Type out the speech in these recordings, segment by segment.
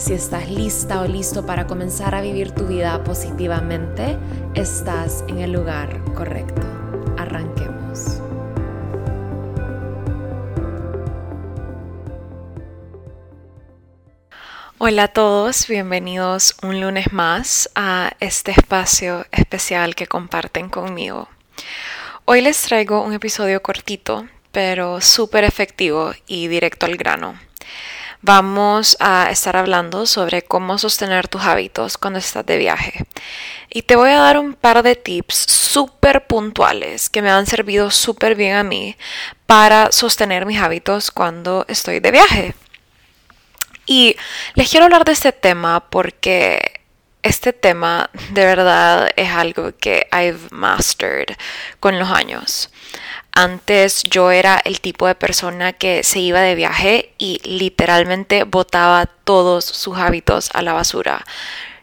Si estás lista o listo para comenzar a vivir tu vida positivamente, estás en el lugar correcto. Arranquemos. Hola a todos, bienvenidos un lunes más a este espacio especial que comparten conmigo. Hoy les traigo un episodio cortito, pero súper efectivo y directo al grano vamos a estar hablando sobre cómo sostener tus hábitos cuando estás de viaje. Y te voy a dar un par de tips súper puntuales que me han servido súper bien a mí para sostener mis hábitos cuando estoy de viaje. Y les quiero hablar de este tema porque este tema de verdad es algo que I've mastered con los años. Antes yo era el tipo de persona que se iba de viaje y literalmente botaba todos sus hábitos a la basura.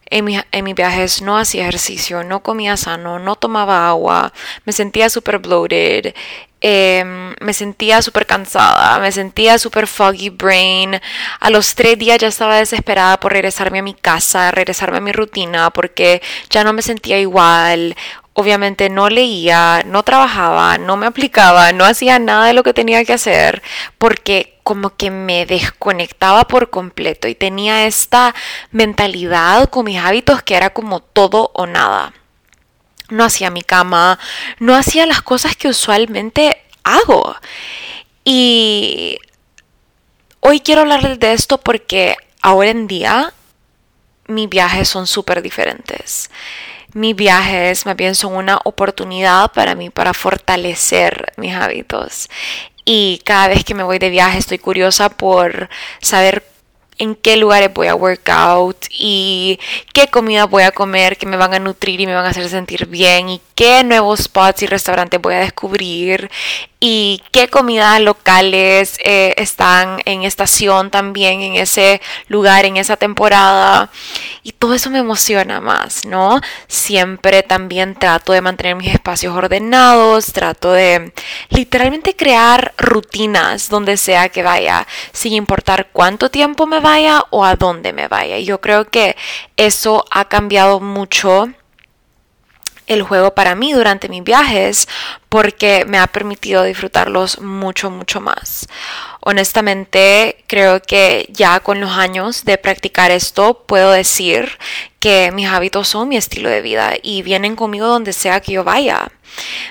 En, mis viajes no hacía ejercicio, no comía sano, no tomaba agua, me sentía súper bloated, em, me sentía súper cansada, me sentía súper foggy brain. A los tres días ya estaba desesperada por regresarme a mi casa, regresarme a mi rutina, porque ya no me sentía igual obviamente no leía, no trabajaba, no me aplicaba, no hacía nada de lo que tenía que hacer porque como que me desconectaba por completo y tenía esta mentalidad con mis hábitos que era como todo o nada. No hacía mi cama, no hacía las cosas que usualmente hago. Y hoy quiero hablarles de esto porque ahora en día mis viajes son súper diferentes mis viajes más bien son una oportunidad para mí para fortalecer mis hábitos. Y cada vez que me voy de viaje estoy curiosa por saber en qué lugares voy a workout y qué comida voy a comer que me van a nutrir y me van a hacer sentir bien y qué nuevos spots y restaurantes voy a descubrir y qué comidas locales eh, están en estación también en ese lugar, en esa temporada. Y todo eso me emociona más, ¿no? Siempre también trato de mantener mis espacios ordenados, trato de literalmente crear rutinas donde sea que vaya, sin importar cuánto tiempo me vaya o a dónde me vaya. Yo creo que eso ha cambiado mucho el juego para mí durante mis viajes porque me ha permitido disfrutarlos mucho, mucho más. Honestamente, creo que ya con los años de practicar esto, puedo decir que mis hábitos son mi estilo de vida y vienen conmigo donde sea que yo vaya.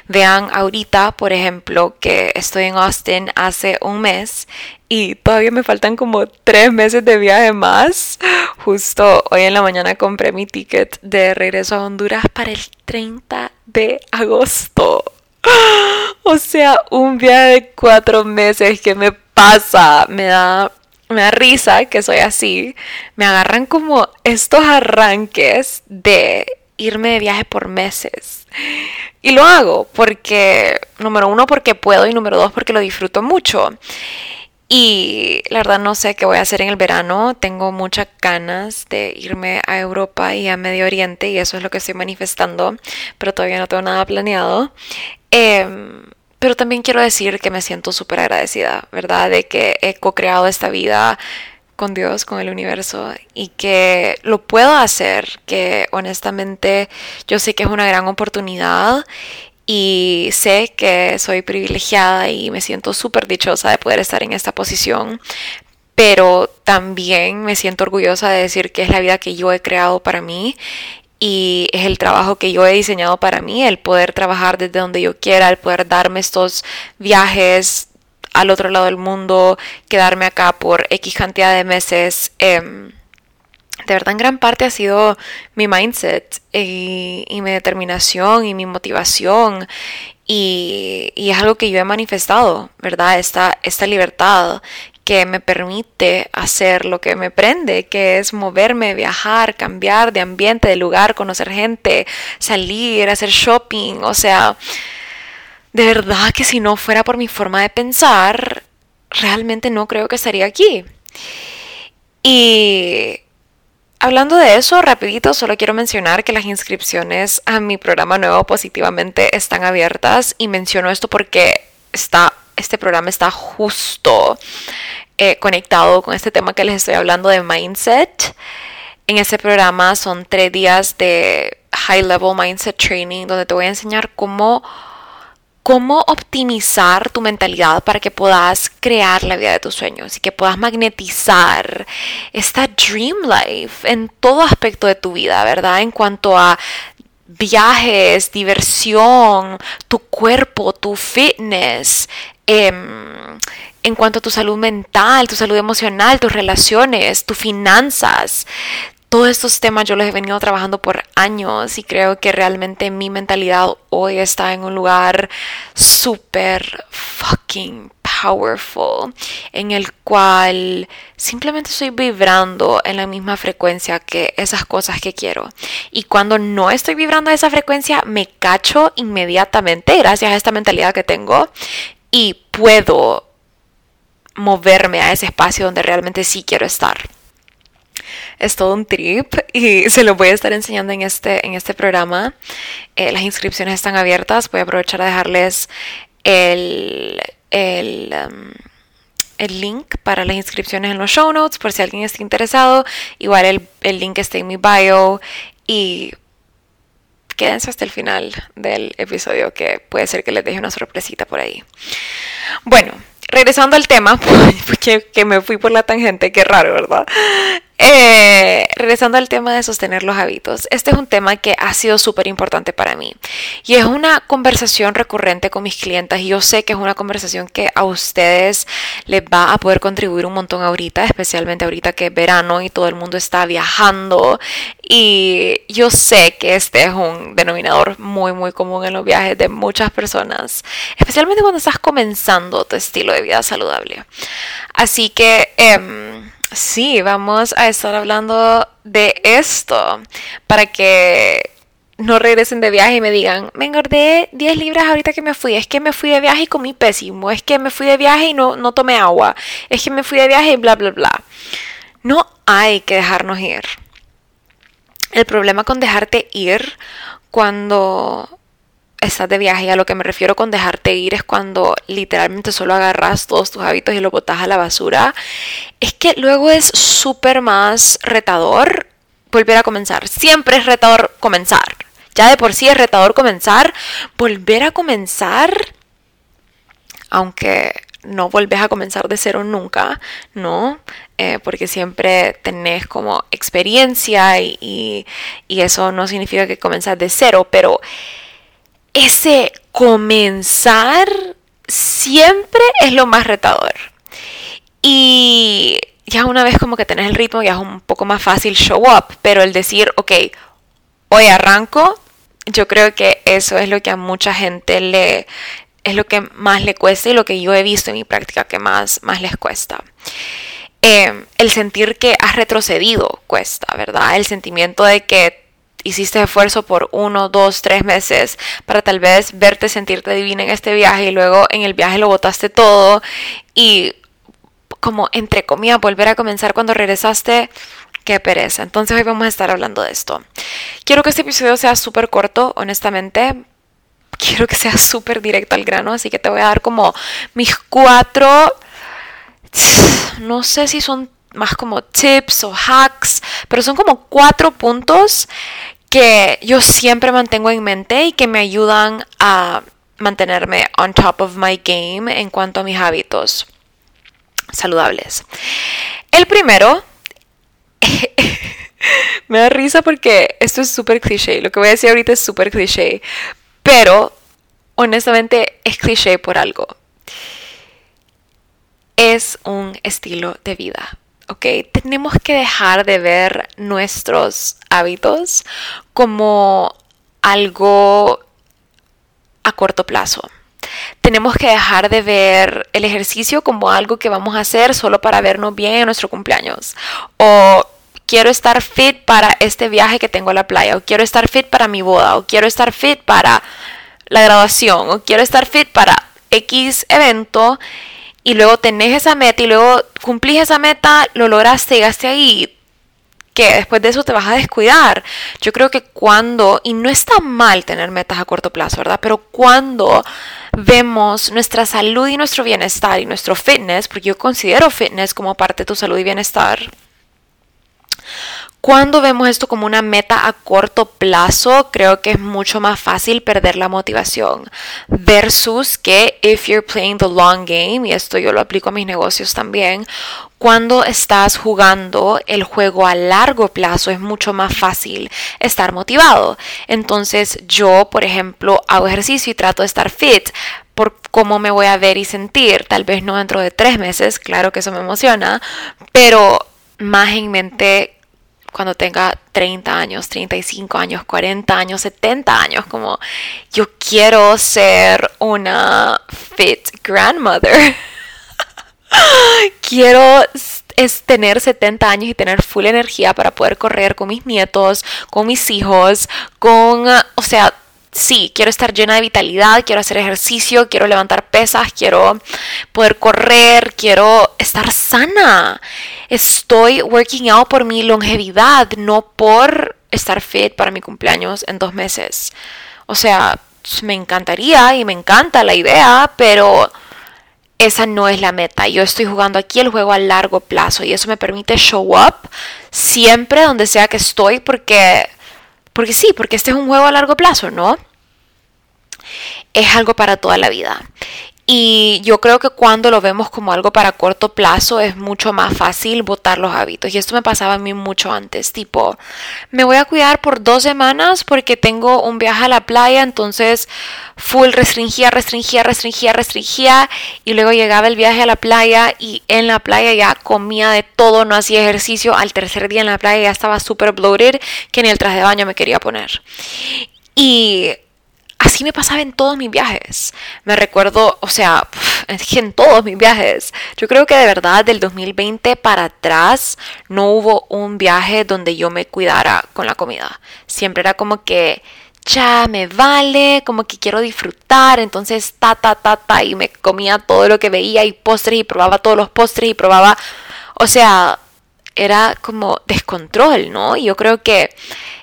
Vean ahorita, por ejemplo, que estoy en Austin hace un mes y todavía me faltan como tres meses de viaje más. Justo hoy en la mañana compré mi ticket de regreso a Honduras para el 30 de agosto. O sea, un viaje de cuatro meses que me pasa, me da, me da risa que soy así. Me agarran como estos arranques de irme de viaje por meses. Y lo hago porque, número uno, porque puedo y número dos, porque lo disfruto mucho. Y la verdad no sé qué voy a hacer en el verano. Tengo muchas ganas de irme a Europa y a Medio Oriente y eso es lo que estoy manifestando, pero todavía no tengo nada planeado. Em, pero también quiero decir que me siento súper agradecida, ¿verdad? De que he co-creado esta vida con Dios, con el universo y que lo puedo hacer, que honestamente yo sé que es una gran oportunidad y sé que soy privilegiada y me siento súper dichosa de poder estar en esta posición, pero también me siento orgullosa de decir que es la vida que yo he creado para mí y es el trabajo que yo he diseñado para mí, el poder trabajar desde donde yo quiera, el poder darme estos viajes al otro lado del mundo, quedarme acá por X cantidad de meses. Em, de verdad en gran parte ha sido mi mindset y, mi determinación y mi motivación y, es algo que yo he manifestado, ¿verdad? Esta, esta libertad que me permite hacer lo que me prende, que es moverme, viajar, cambiar de ambiente, de lugar, conocer gente, salir, hacer shopping. O sea, de verdad que si no fuera por mi forma de pensar, realmente no creo que estaría aquí. Y Hablando de eso, rapidito, solo quiero mencionar que las inscripciones a mi programa nuevo positivamente están abiertas y menciono esto porque está, este programa está justo eh, conectado con este tema que les estoy hablando de mindset. En este programa son tres días de high level mindset training donde te voy a enseñar cómo cómo optimizar tu mentalidad para que puedas crear la vida de tus sueños y que puedas magnetizar esta dream life en todo aspecto de tu vida, ¿verdad? En cuanto a viajes, diversión, tu cuerpo, tu fitness, em, en cuanto a tu salud mental, tu salud emocional, tus relaciones, tus finanzas, todos estos temas yo los he venido trabajando por años y creo que realmente mi mentalidad hoy está en un lugar súper fucking powerful en el cual simplemente estoy vibrando en la misma frecuencia que esas cosas que quiero. Y cuando no estoy vibrando a esa frecuencia, me cacho inmediatamente gracias a esta mentalidad que tengo y puedo moverme a ese espacio donde realmente sí quiero estar es todo un trip y se lo voy a estar enseñando en este, en este programa. Eh, las inscripciones están abiertas. Voy a aprovechar a dejarles el, el, um, el link para las inscripciones en los show notes por si alguien está interesado. Igual el, el link está en mi bio y quédense hasta el final del episodio que puede ser que les deje una sorpresita por ahí. Bueno, regresando al tema, porque que me fui por la tangente, qué raro, ¿verdad? Eh, regresando al tema de sostener los hábitos, este es un tema que ha sido súper importante para mí y es una conversación recurrente con mis clientes y yo sé que es una conversación que a ustedes les va a poder contribuir un montón ahorita, especialmente ahorita que es verano y todo el mundo está viajando y yo sé que este es un denominador muy muy común en los viajes de muchas personas, especialmente cuando estás comenzando tu estilo de vida saludable. Así que... Eh, Sí, vamos a estar hablando de esto para que no regresen de viaje y me digan, me engordé 10 libras ahorita que me fui, es que me fui de viaje y comí pésimo, es que me fui de viaje y no, no tomé agua, es que me fui de viaje y bla, bla, bla. No hay que dejarnos ir. El problema con dejarte ir cuando estás de viaje y a lo que me refiero con dejarte ir es cuando literalmente solo agarras todos tus hábitos y los botas a la basura, es que luego es súper más retador volver a comenzar. Siempre es retador comenzar. Ya de por sí es retador comenzar. Volver a comenzar, aunque no volvés a comenzar de cero nunca, ¿no? Eh, porque siempre tenés como experiencia y, y, eso no significa que comenzás de cero, pero ese comenzar siempre es lo más retador. Y ya una vez como que tenés el ritmo, ya es un poco más fácil show up, pero el decir, ok, hoy arranco, yo creo que eso es lo que a mucha gente le es lo que más le cuesta y lo que yo he visto en mi práctica que más, más les cuesta. Eh, el sentir que has retrocedido cuesta, ¿verdad? El sentimiento de que hiciste esfuerzo por uno, dos, tres meses para tal vez verte, sentirte divina en este viaje y luego en el viaje lo botaste todo y como entre comillas volver a comenzar cuando regresaste, qué pereza. Entonces hoy vamos a estar hablando de esto. Quiero que este episodio sea súper corto, honestamente. Quiero que sea súper directo al grano, así que te voy a dar como mis cuatro, no sé si son más como tips o hacks, pero son como cuatro puntos que yo siempre mantengo en mente y que me ayudan a mantenerme on top of my game en cuanto a mis hábitos saludables. El primero, me da risa porque esto es súper cliché, lo que voy a decir ahorita es súper cliché, pero honestamente es cliché por algo. Es un estilo de vida. ¿Ok? Tenemos que dejar de ver nuestros hábitos como algo a corto plazo. tenemos que dejar de ver el ejercicio como algo que vamos a hacer solo para vernos bien en nuestro cumpleaños. O quiero estar fit para este viaje que tengo a la playa. O quiero estar fit para mi boda. O quiero estar fit para la graduación. O quiero estar fit para X evento. Y luego tenés esa meta y luego cumplís esa meta, lo lograste, llegaste ahí que después de eso te vas a descuidar. Yo creo que cuando, y no está mal tener metas a corto plazo, ¿verdad? Pero cuando vemos nuestra salud y nuestro bienestar y nuestro fitness, porque yo considero fitness como parte de tu salud y bienestar, cuando vemos esto como una meta a corto plazo, creo que es mucho más fácil perder la motivación versus que if you're playing the long game, y esto yo lo aplico a mis negocios también, cuando estás jugando el juego a largo plazo es mucho más fácil estar motivado. Entonces yo, por ejemplo, hago ejercicio y trato de estar fit por cómo me voy a ver y sentir. Tal vez no dentro de tres meses, claro que eso me emociona, pero más en mente cuando tenga 30 años, 35 años, 40 años, 70 años, como yo quiero ser una fit grandmother. quiero es tener 70 años y tener full energía para poder correr con mis nietos, con mis hijos, con, o sea, sí, quiero estar llena de vitalidad, quiero hacer ejercicio, quiero levantar pesas, quiero poder correr, quiero estar sana. Estoy working out por mi longevidad, no por estar fit para mi cumpleaños en dos meses. O sea, me encantaría y me encanta la idea, pero esa no es la meta. Yo estoy jugando aquí el juego a largo plazo y eso me permite show up siempre donde sea que estoy porque porque sí, porque este es un juego a largo plazo, ¿no? Es algo para toda la vida. Y yo creo que cuando lo vemos como algo para corto plazo es mucho más fácil botar los hábitos. Y esto me pasaba a mí mucho antes. Tipo, me voy a cuidar por dos semanas porque tengo un viaje a la playa. Entonces, full restringía, restringía, restringía, restringía. Y luego llegaba el viaje a la playa y en la playa ya comía de todo, no hacía ejercicio. Al tercer día en la playa ya estaba súper bloated que ni el traje de baño me quería poner. Y así me pasaba en todos mis viajes. Me recuerdo, o sea, en todos mis viajes. Yo creo que de verdad del 2020 para atrás no hubo un viaje donde yo me cuidara con la comida. Siempre era como que ya me vale, como que quiero disfrutar, entonces ta ta ta ta y me comía todo lo que veía y postres y probaba todos los postres y probaba, o sea, era como descontrol, ¿no? Yo creo que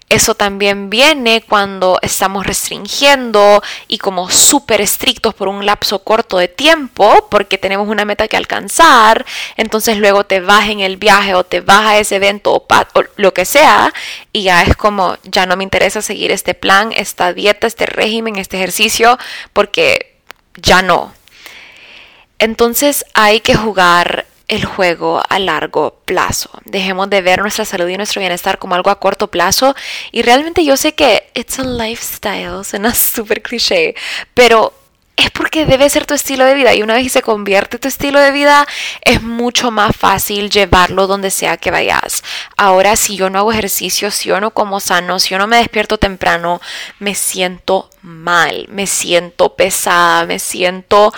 eso también viene cuando estamos restringiendo y como súper estrictos por un lapso corto de tiempo porque tenemos una meta que alcanzar. Entonces luego te vas en el viaje o te vas a ese evento o, o lo que sea y ya es como ya no me interesa seguir este plan, esta dieta, este régimen, este ejercicio porque ya no. Entonces hay que jugar el juego a largo plazo. Dejemos de ver nuestra salud y nuestro bienestar como algo a corto plazo. Y realmente yo sé que it's a lifestyle, suena súper cliché, pero es porque debe ser tu estilo de vida y una vez que se convierte tu estilo de vida es mucho más fácil llevarlo donde sea que vayas. Ahora si yo no hago ejercicio, si yo no como sano, si yo no me despierto temprano, me siento mal, me siento pesada, me siento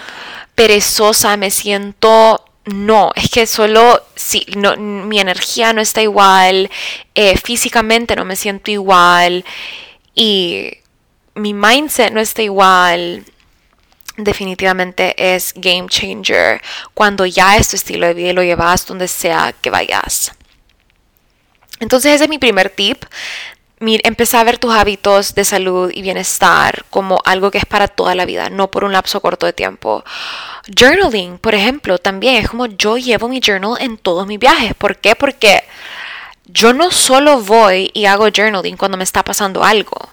perezosa, me siento no, es que solo si no, mi energía no está igual, eh, físicamente no me siento igual y mi mindset no está igual. Definitivamente es game changer cuando ya es tu estilo de vida y lo llevas donde sea que vayas. Entonces ese es mi primer tip empezar a ver tus hábitos de salud y bienestar como algo que es para toda la vida, no por un lapso corto de tiempo. Journaling, por ejemplo, también es como yo llevo mi journal en todos mis viajes. ¿Por qué? Porque yo no solo voy y hago journaling cuando me está pasando algo.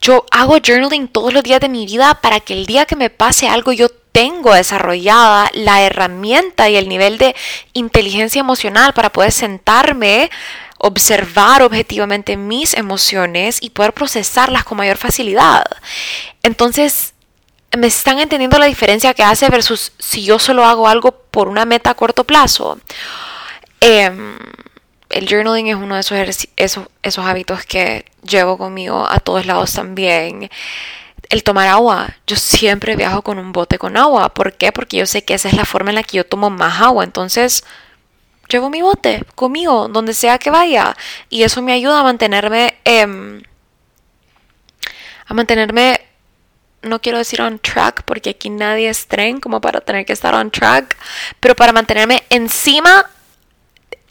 Yo hago journaling todos los días de mi vida para que el día que me pase algo yo tengo desarrollada la herramienta y el nivel de inteligencia emocional para poder sentarme observar objetivamente mis emociones y poder procesarlas con mayor facilidad. Entonces, ¿me están entendiendo la diferencia que hace versus si yo solo hago algo por una meta a corto plazo? Em, el journaling es uno de esos, esos hábitos que llevo conmigo a todos lados también el tomar agua. Yo siempre viajo con un bote con agua. ¿Por qué? Porque yo sé que esa es la forma en la que yo tomo más agua. Entonces, llevo mi bote conmigo, donde sea que vaya. Y eso me ayuda a mantenerme... Em, a mantenerme no quiero decir on track porque aquí nadie es tren como para tener que estar on track, pero para mantenerme encima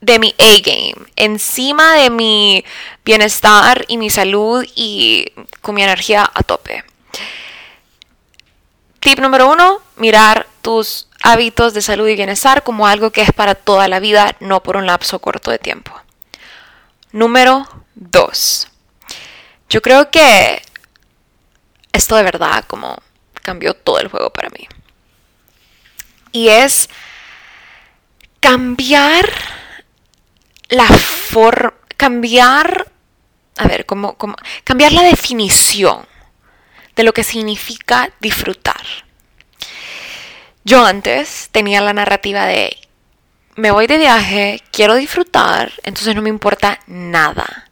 de mi A-game, encima de mi bienestar y mi salud y con mi energía a tope. Tip número uno, mirar tus hábitos de salud y bienestar como algo que es para toda la vida, no por un lapso corto de tiempo. Número dos, yo creo que esto de verdad como cambió todo el juego para mí. Y es cambiar la forma, cambiar, a ver, como, como, cambiar la definición de lo que significa disfrutar. Yo antes tenía la narrativa de, me voy de viaje, quiero disfrutar, entonces no me importa nada.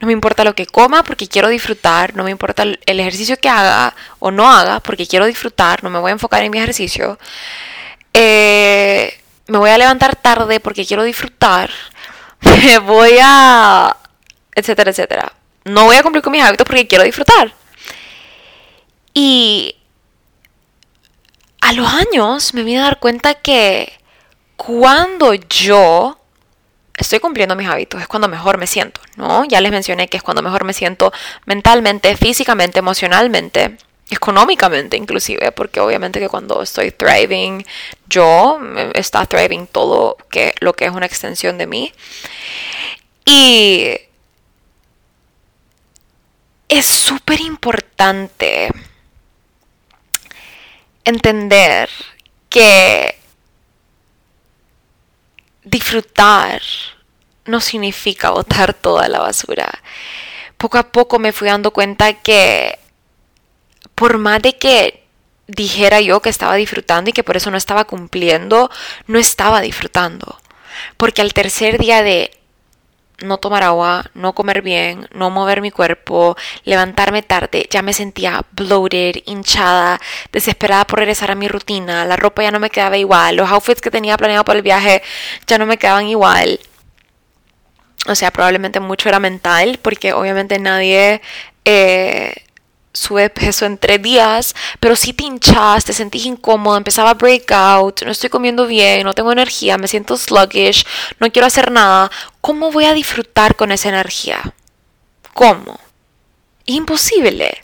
No me importa lo que coma porque quiero disfrutar, no me importa el ejercicio que haga o no haga porque quiero disfrutar, no me voy a enfocar en mi ejercicio. Eh, me voy a levantar tarde porque quiero disfrutar. Me voy a... etcétera, etcétera. No voy a cumplir con mis hábitos porque quiero disfrutar. Y a los años me vine a dar cuenta que cuando yo estoy cumpliendo mis hábitos, es cuando mejor me siento, ¿no? Ya les mencioné que es cuando mejor me siento mentalmente, físicamente, emocionalmente, económicamente inclusive, porque obviamente que cuando estoy thriving yo, está thriving todo que, lo que es una extensión de mí. Y es súper importante entender que disfrutar no significa botar toda la basura. Poco a poco me fui dando cuenta que por más de que dijera yo que estaba disfrutando y que por eso no estaba cumpliendo, no estaba disfrutando. Porque al tercer día de no tomar agua, no comer bien, no mover mi cuerpo, levantarme tarde, ya me sentía bloated, hinchada, desesperada por regresar a mi rutina, la ropa ya no me quedaba igual, los outfits que tenía planeado para el viaje ya no me quedaban igual. O sea, probablemente mucho era mental, porque obviamente nadie eh, sube peso en tres días, pero si te hinchas, te sentís incómodo, empezaba a break out, no estoy comiendo bien, no tengo energía, me siento sluggish, no quiero hacer nada, ¿cómo voy a disfrutar con esa energía? ¿Cómo? Imposible.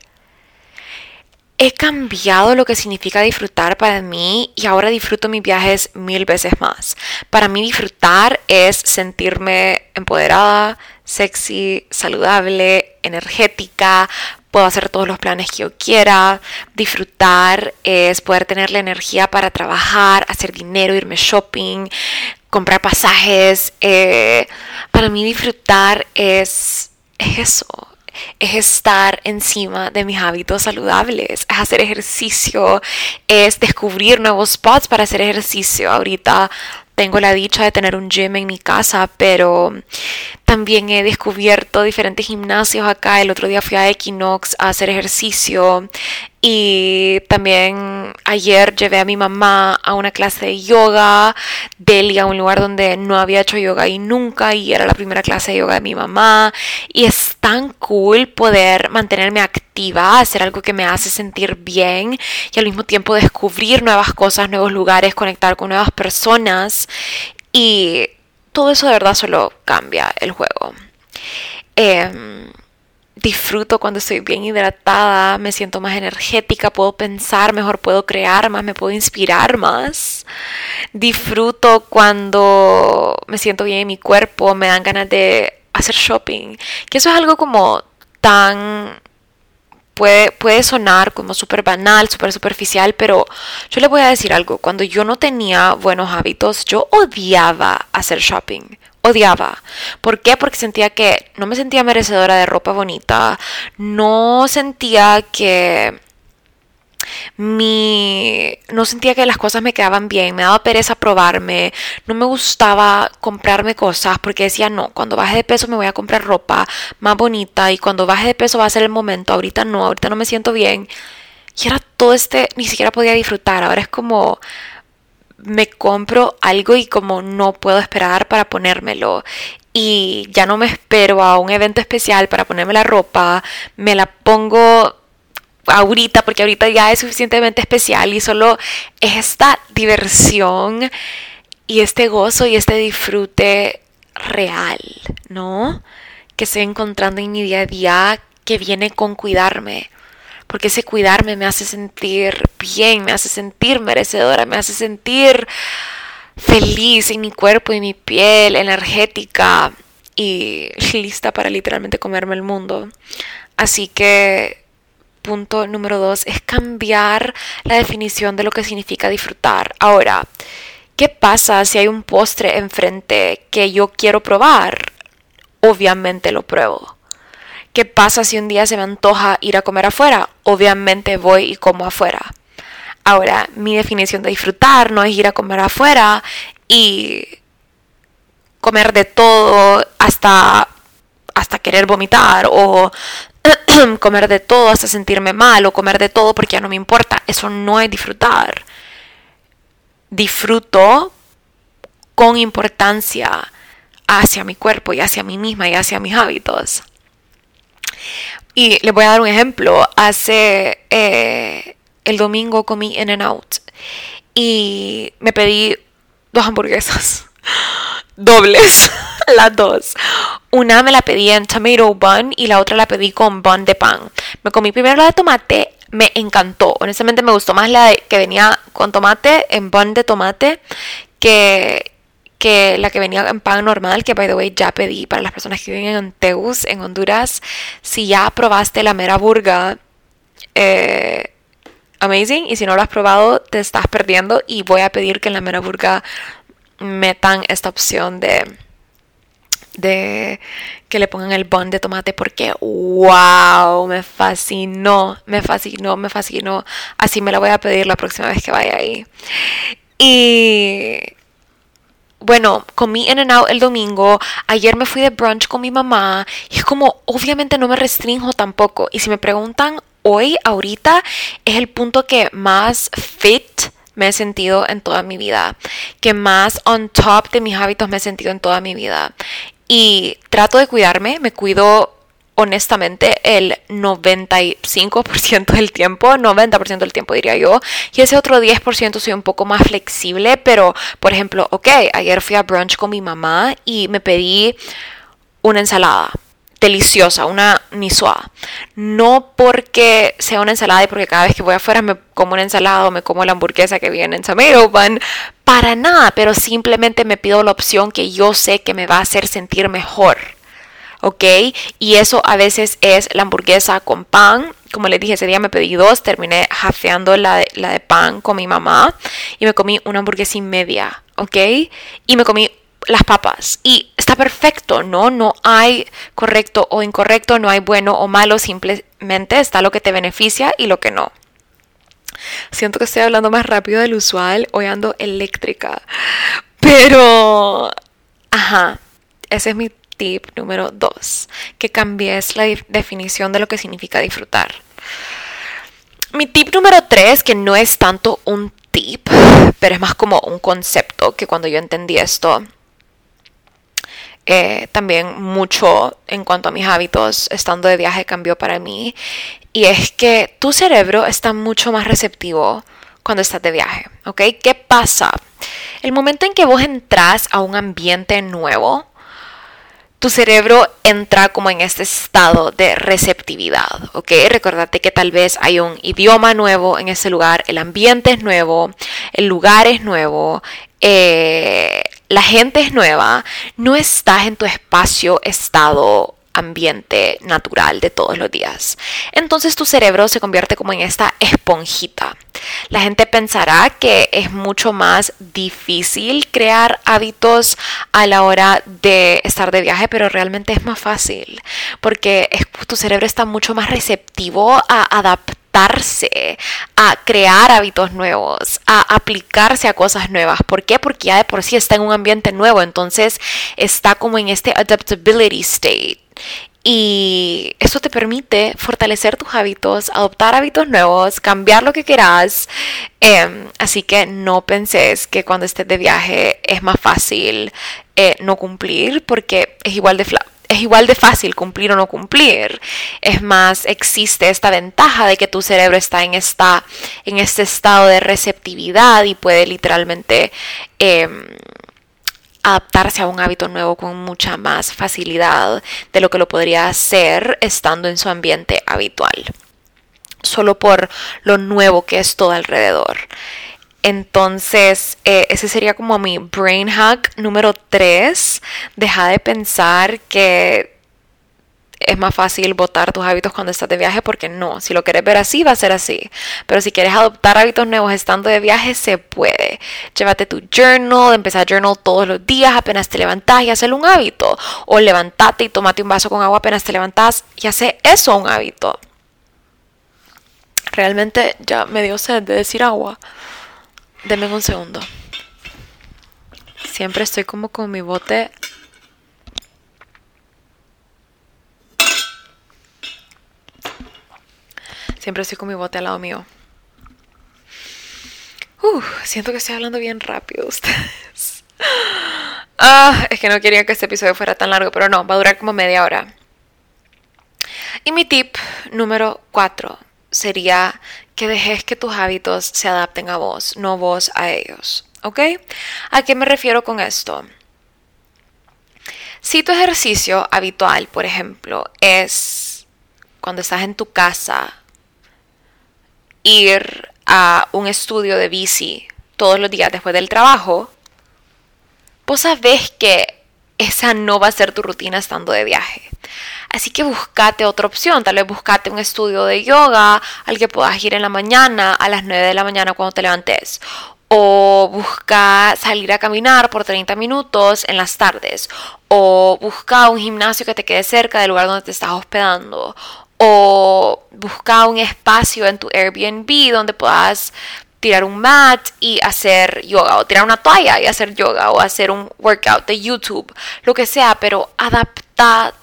He cambiado lo que significa disfrutar para mí y ahora disfruto mis viajes mil veces más. Para mí disfrutar es sentirme empoderada, sexy, saludable, energética, puedo hacer todos los planes que yo quiera. Disfrutar es poder tener la energía para trabajar, hacer dinero, irme shopping, comprar pasajes. Eh, para mí disfrutar es, es eso, es estar encima de mis hábitos saludables, es hacer ejercicio, es descubrir nuevos spots para hacer ejercicio. Ahorita tengo la dicha de tener un gym en mi casa, pero también he descubierto diferentes gimnasios acá. El otro día fui a Equinox a hacer ejercicio y también ayer llevé a mi mamá a una clase de yoga, Delhi, a un lugar donde no había hecho yoga y nunca, y era la primera clase de yoga de mi mamá. Y es tan cool poder mantenerme activa, hacer algo que me hace sentir bien y al mismo tiempo descubrir nuevas cosas, nuevos lugares, conectar con nuevas personas. Y todo eso de verdad solo cambia el juego. Eh, disfruto cuando estoy bien hidratada, me siento más energética, puedo pensar mejor, puedo crear más, me puedo inspirar más. Disfruto cuando me siento bien en mi cuerpo, me dan ganas de hacer shopping. Que eso es algo como tan... Puede, puede sonar como súper banal, súper superficial, pero yo le voy a decir algo. Cuando yo no tenía buenos hábitos, yo odiaba hacer shopping odiaba. ¿Por qué? Porque sentía que no me sentía merecedora de ropa bonita, no sentía que mi no sentía que las cosas me quedaban bien, me daba pereza probarme, no me gustaba comprarme cosas porque decía, no, cuando baje de peso me voy a comprar ropa más bonita y cuando baje de peso va a ser el momento, ahorita no, ahorita no me siento bien. Y era todo este, ni siquiera podía disfrutar. Ahora es como me compro algo y como no puedo esperar para ponérmelo y ya no me espero a un evento especial para ponerme la ropa, me la pongo ahorita porque ahorita ya es suficientemente especial y solo es esta diversión y este gozo y este disfrute real, ¿no? Que estoy encontrando en mi día a día que viene con cuidarme. Porque ese cuidarme me hace sentir bien, me hace sentir merecedora, me hace sentir feliz en mi cuerpo y mi piel, energética y lista para literalmente comerme el mundo. Así que punto número dos es cambiar la definición de lo que significa disfrutar. Ahora, ¿qué pasa si hay un postre enfrente que yo quiero probar? Obviamente lo pruebo. ¿Qué pasa si un día se me antoja ir a comer afuera? Obviamente voy y como afuera. Ahora, mi definición de disfrutar no es ir a comer afuera y comer de todo hasta, hasta querer vomitar o comer de todo hasta sentirme mal o comer de todo porque ya no me importa. Eso no es disfrutar. Disfruto con importancia hacia mi cuerpo y hacia mí misma y hacia mis hábitos. Y les voy a dar un ejemplo. Hace eh, el domingo comí In and Out y me pedí dos hamburguesas dobles, las dos. Una me la pedí en tomato bun y la otra la pedí con bun de pan. Me comí primero la de tomate, me encantó. Honestamente me gustó más la de, que venía con tomate en bun de tomate que, que la que venía en pan normal, que by the way ya pedí para las personas que viven en Teus, en Honduras. Si ya probaste la mera burga, eh, amazing. Y si no lo has probado, te estás perdiendo. Y voy a pedir que en la mera burga metan esta opción de de que le pongan el bun de tomate porque wow, me fascinó, me fascinó, me fascinó. Así me la voy a pedir la próxima vez que vaya ahí. Y bueno, comí In and Out el domingo, ayer me fui de brunch con mi mamá y es como, obviamente no me restringo tampoco. Y si me preguntan hoy, ahorita, es el punto que más fit me he sentido en toda mi vida, que más on top de mis hábitos me he sentido en toda mi vida. Y trato de cuidarme, me cuido honestamente el 95% del tiempo, 90% del tiempo diría yo, y ese otro 10% soy un poco más flexible, pero por ejemplo, ok, ayer fui a brunch con mi mamá y me pedí una ensalada deliciosa, una nisoa. No porque sea una ensalada y porque cada vez que voy afuera me como una ensalada o me como la hamburguesa que viene en tomato bun, para nada, pero simplemente me pido la opción que yo sé que me va a hacer sentir mejor. ¿ok? Y eso a veces es la hamburguesa con pan. Como les dije, ese día me pedí dos, terminé jafeando la de, la de pan con mi mamá y me comí una hamburguesa y media, ¿ok? Y me comí las papas. Y perfecto, ¿no? No hay correcto o incorrecto, no hay bueno o malo, simplemente está lo que te beneficia y lo que no. Siento que estoy hablando más rápido del usual, hoy ando eléctrica. Pero, ajá, ese es mi tip número dos, que cambies la definición de lo que significa disfrutar. Mi tip número tres, que no es tanto un tip, pero es más como un concepto, que cuando yo entendí esto, también mucho en cuanto a mis hábitos estando de viaje cambió para mí. Y es que tu cerebro está mucho más receptivo cuando estás de viaje, ¿ok? ¿Qué pasa? El momento en que vos entras a un ambiente nuevo, tu cerebro entra como en este estado de receptividad, ¿ok? Recordate que tal vez hay un idioma nuevo en ese lugar, el ambiente es nuevo, el lugar es nuevo, eh, la gente es nueva, no estás en tu espacio, estado ambiente natural de todos los días. Entonces tu cerebro se convierte como en esta esponjita. La gente pensará que es mucho más difícil crear hábitos a la hora de estar de viaje, pero realmente es más fácil porque tu cerebro está mucho más receptivo a a crear hábitos nuevos, a aplicarse a cosas nuevas. ¿Por qué? Porque ya de por sí está en un ambiente nuevo, entonces está como en este adaptability state Y eso te permite fortalecer tus hábitos, adoptar hábitos nuevos, cambiar lo que quieras. Em, así que no penses que cuando estés de viaje es más fácil eh, no cumplir, porque es igual de es igual de fácil cumplir o no cumplir. Es más, existe esta ventaja de que tu cerebro está en, esta, en este estado de receptividad y puede literalmente em, adaptarse a un hábito nuevo con mucha más facilidad de lo que lo podría hacer estando en su ambiente habitual. Solo por lo nuevo que es todo alrededor. Entonces, eh, ese sería como mi brain hack número 3. Deja de pensar que es más fácil votar tus hábitos cuando estás de viaje porque no, si lo quieres ver así va a ser así, pero si quieres adoptar hábitos nuevos estando de viaje se puede. Llévate tu journal, empezar journal todos los días apenas te levantas y hazlo un hábito o levantate y tomate un vaso con agua apenas te levantas y hace eso un hábito. Realmente ya me dio sed de decir agua. Deme un segundo. Siempre estoy como con mi bote. Siempre estoy con mi bote al lado mío. siento que estoy hablando bien rápido ustedes. Ah, es que no quería que este episodio fuera tan largo, pero no, va a durar como media hora. Y mi tip número 4 sería que dejes que tus hábitos se adapten a vos, no vos a ellos. ¿Ok? ¿A qué me refiero con esto? Si tu ejercicio habitual, por ejemplo, es cuando estás en tu casa, ir a un estudio de bici todos los días después del trabajo, vos sabés que esa no va a ser tu rutina estando de viaje. Así que buscate otra opción, tal vez buscate un estudio de yoga al que puedas ir en la mañana, a las 9 de la mañana cuando te levantes. O busca salir a caminar por 30 minutos en las tardes. O busca un gimnasio que te quede cerca del lugar donde te estás hospedando. O busca un espacio en tu Airbnb donde puedas tirar un mat y hacer yoga, o tirar una toalla y hacer yoga, o hacer un workout de YouTube, lo que sea, pero adapta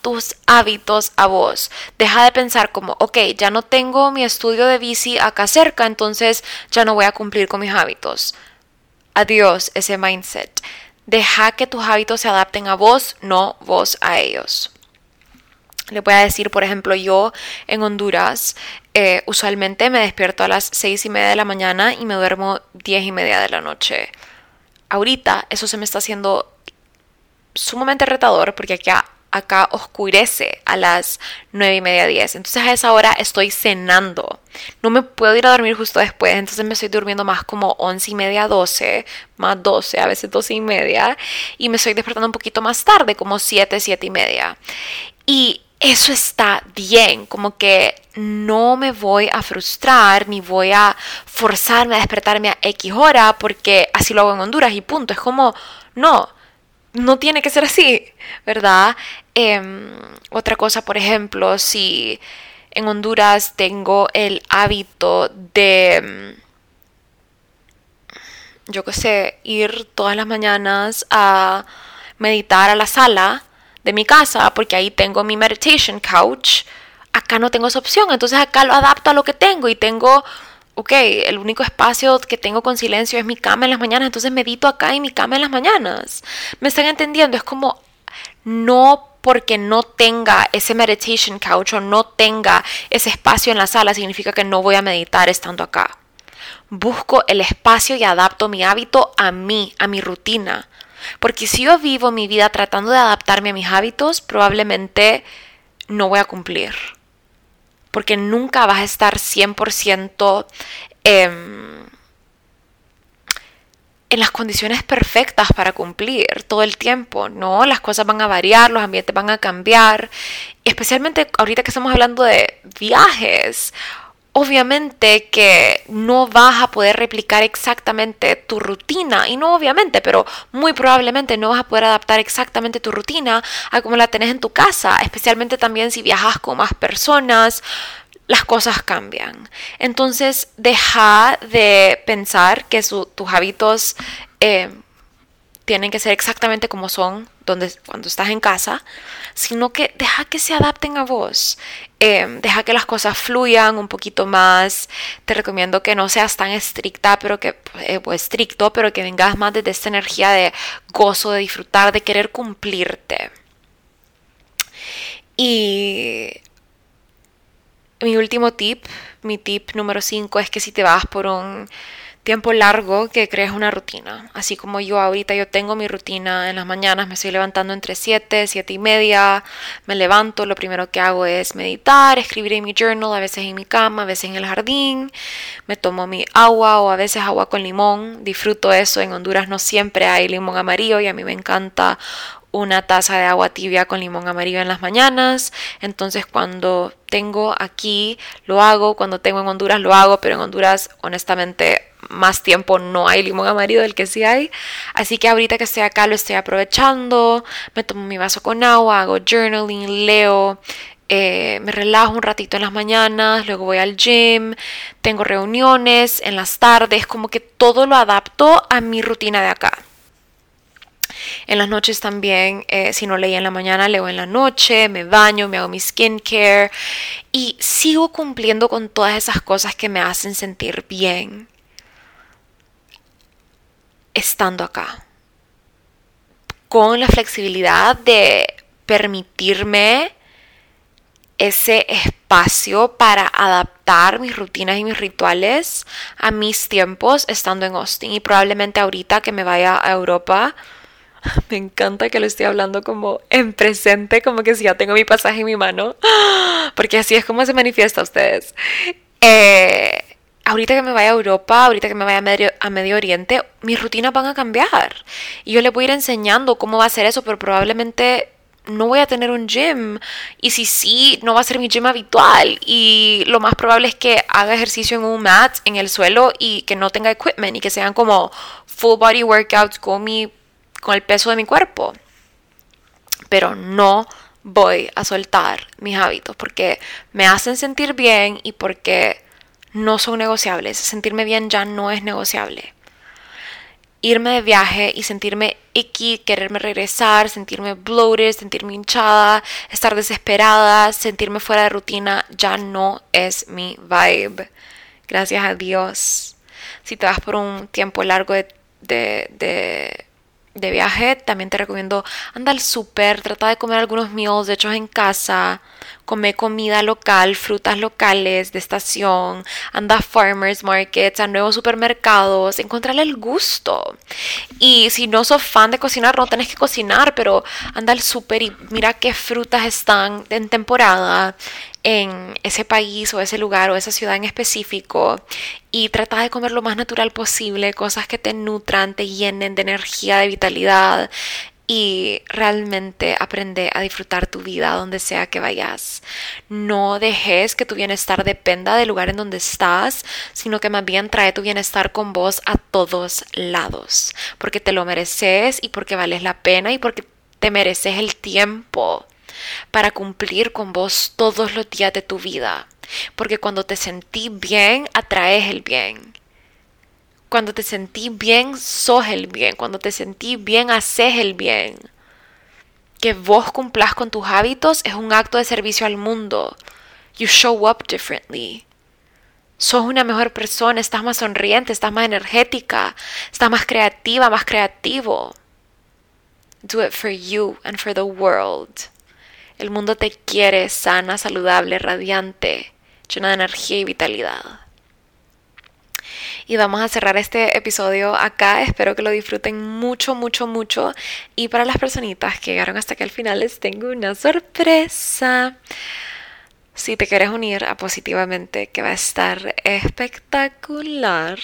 tus hábitos a vos. Deja de pensar como, ok, ya no tengo mi estudio de bici acá cerca, entonces ya no voy a cumplir con mis hábitos. Adiós ese mindset. Deja que tus hábitos se adapten a vos, no vos a ellos. Le voy a decir, por ejemplo, yo en Honduras eh, usualmente me despierto a las seis y media de la mañana y me duermo diez y media de la noche. Ahorita eso se me está haciendo sumamente retador porque acá, acá oscurece a las nueve y media, diez. Entonces a esa hora estoy cenando. No me puedo ir a dormir justo después, entonces me estoy durmiendo más como once y media, doce, más doce, a veces doce y media. Y me estoy despertando un poquito más tarde, como siete, siete y media. Y eso está bien, como que no me voy a frustrar ni voy a forzarme a despertarme a X hora porque así lo hago en Honduras y punto. Es como, no, no tiene que ser así, ¿verdad? Em, otra cosa, por ejemplo, si en Honduras tengo el hábito de, yo qué sé, ir todas las mañanas a meditar a la sala, de mi casa, porque ahí tengo mi meditation couch, acá no tengo esa opción, entonces acá lo adapto a lo que tengo y tengo, ok, el único espacio que tengo con silencio es mi cama en las mañanas, entonces medito acá en mi cama en las mañanas. ¿Me están entendiendo? Es como no porque no tenga ese meditation couch o no tenga ese espacio en la sala significa que no voy a meditar estando acá. Busco el espacio y adapto mi hábito a mí, a mi rutina. Porque si yo vivo mi vida tratando de adaptarme a mis hábitos, probablemente no voy a cumplir. Porque nunca vas a estar 100% em, en las condiciones perfectas para cumplir todo el tiempo, ¿no? Las cosas van a variar, los ambientes van a cambiar, especialmente ahorita que estamos hablando de viajes obviamente que no vas a poder replicar exactamente tu rutina, y no obviamente, pero muy probablemente no vas a poder adaptar exactamente tu rutina a como la tenés en tu casa, especialmente también si viajas con más personas, las cosas cambian. Entonces, deja de pensar que tus hábitos... Eh, tienen que ser exactamente como son donde, cuando estás en casa, sino que deja que se adapten a vos. Em, deja que las cosas fluyan un poquito más. Te recomiendo que no seas tan estricta, pero que eh, estricto, pero que vengas más desde esta energía de gozo, de disfrutar, de querer cumplirte. Y mi último tip, mi tip número 5 es que si te vas por un tiempo largo que crees una rutina. Así como yo ahorita yo tengo mi rutina en las mañanas, me estoy levantando entre 7, 7 y media, me levanto, lo primero que hago es meditar, escribir en mi journal, a veces en mi cama, a veces en el jardín, me tomo mi agua o a veces agua con limón, disfruto eso, en Honduras no siempre hay limón amarillo y a mí me encanta una taza de agua tibia con limón amarillo en las mañanas. Entonces cuando tengo aquí lo hago, cuando tengo en Honduras lo hago, pero en Honduras honestamente más tiempo no hay limón amarillo del que sí hay. Así que ahorita que estoy acá lo estoy aprovechando. Me tomo mi vaso con agua, hago journaling, leo. Eh, me relajo un ratito en las mañanas, luego voy al gym, tengo reuniones en las tardes, como que todo lo adapto a mi rutina de acá. En las noches también, eh, si no leí en la mañana, leo en la noche, me baño, me hago mi skincare y sigo cumpliendo con todas esas cosas que me hacen sentir bien estando acá. Con la flexibilidad de permitirme ese espacio para adaptar mis rutinas y mis rituales a mis tiempos estando en Austin. Y probablemente ahorita que me vaya a Europa, me encanta que lo estoy hablando como en presente, como que si ya tengo mi pasaje en mi mano, porque así es como se manifiesta a ustedes. Eh, ahorita que me vaya a Europa, ahorita que me vaya a Medio, a Medio Oriente, mis rutinas van a cambiar. Y yo le voy a ir enseñando cómo va a ser eso, pero probablemente no voy a tener un gym. Y si sí, no va a ser mi gym habitual. Y lo más probable es que haga ejercicio en un mat, en el suelo, y que no tenga equipment, y que sean como full body workouts con, mi, con el peso de mi cuerpo. Pero no voy a soltar mis hábitos porque me hacen sentir bien y porque no son negociables. Sentirme bien ya no es negociable. Irme de viaje y sentirme icky, quererme regresar, sentirme bloated, sentirme hinchada, estar desesperada, sentirme fuera de rutina, ya no es mi vibe. Gracias a Dios. Si te vas por un tiempo largo de, de, de, viaje, también te recomiendo andar al súper, trata de comer algunos meals hechos en casa come comida local, frutas locales de estación, anda a farmers markets, a nuevos supermercados, encontrarle el gusto. Y si no sos fan de cocinar, no tenés que cocinar, pero anda al súper y mira qué frutas están en temporada en ese país o ese lugar o esa ciudad en específico y trata de comer lo más natural posible, cosas que te nutran, te llenen de energía, de vitalidad y realmente aprende a disfrutar tu vida donde sea que vayas. No dejes que tu bienestar dependa del lugar en donde estás, sino que más bien trae tu bienestar con vos a todos lados, porque te lo mereces y porque vales la pena y porque te mereces el tiempo para cumplir con vos todos los días de tu vida. Porque cuando te sentís bien, atraes el bien. Cuando te sentí bien, sos el bien. Cuando te sentí bien, haces el bien. Que vos cumplas con tus hábitos es un acto de servicio al mundo. You show up differently. Sos una mejor persona, estás más sonriente, estás más energética, estás más creativa, más creativo. Do it for you and for the world. El mundo te quiere sana, saludable, radiante, llena de energía y vitalidad. Y vamos a cerrar este episodio acá. Espero que lo disfruten mucho, mucho, mucho. Y para las personitas que llegaron hasta aquí al final, les tengo una sorpresa. Si te quieres unir a Positivamente, que va a estar espectacular,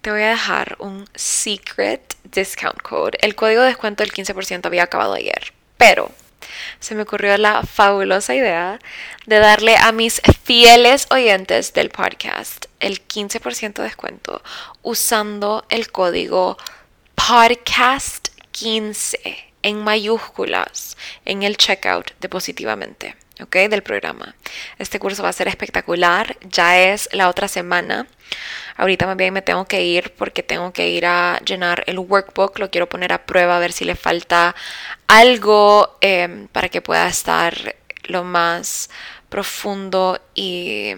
te voy a dejar un secret discount code. El código de descuento del 15% había acabado ayer, pero se me ocurrió la fabulosa idea de darle a mis fieles oyentes del podcast el 15% de descuento usando el código podcast15 en mayúsculas en el checkout de Positivamente. ¿ok? Del programa. Este curso va a ser espectacular, ya es la otra semana. Ahorita más bien me tengo que ir porque tengo que ir a llenar el workbook, lo quiero poner a prueba a ver si le falta algo em, para que pueda estar lo más profundo y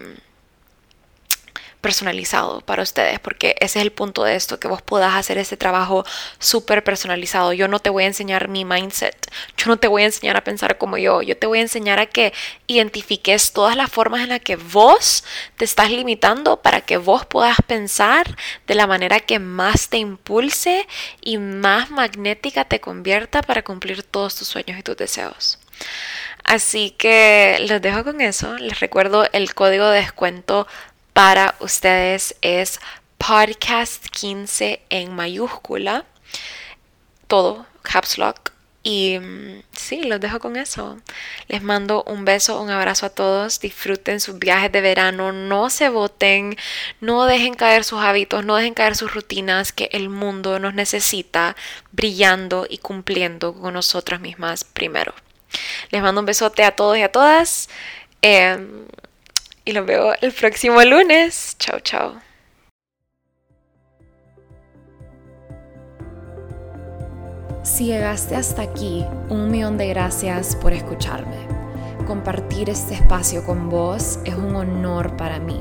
personalizado para ustedes, porque ese es el punto de esto, que vos puedas hacer este trabajo súper personalizado. Yo no te voy a enseñar mi mindset, yo no te voy a enseñar a pensar como yo, yo te voy a enseñar a que identifiques todas las formas en las que vos te estás limitando para que vos puedas pensar de la manera que más te impulse y más magnética te convierta para cumplir todos tus sueños y tus deseos. Así que les dejo con eso. Les recuerdo el código de descuento para ustedes es podcast 15 en mayúscula. Todo, caps lock. Y mm, sí, los dejo con eso. Les mando un beso, un abrazo a todos. Disfruten sus viajes de verano. No se voten. No dejen caer sus hábitos. No dejen caer sus rutinas que el mundo nos necesita brillando y cumpliendo con nosotras mismas primero. Les mando un besote a todos y a todas. Em, y los veo el próximo lunes. Chao, chao. Si llegaste hasta aquí, un millón de gracias por escucharme. Compartir este espacio con vos es un honor para mí.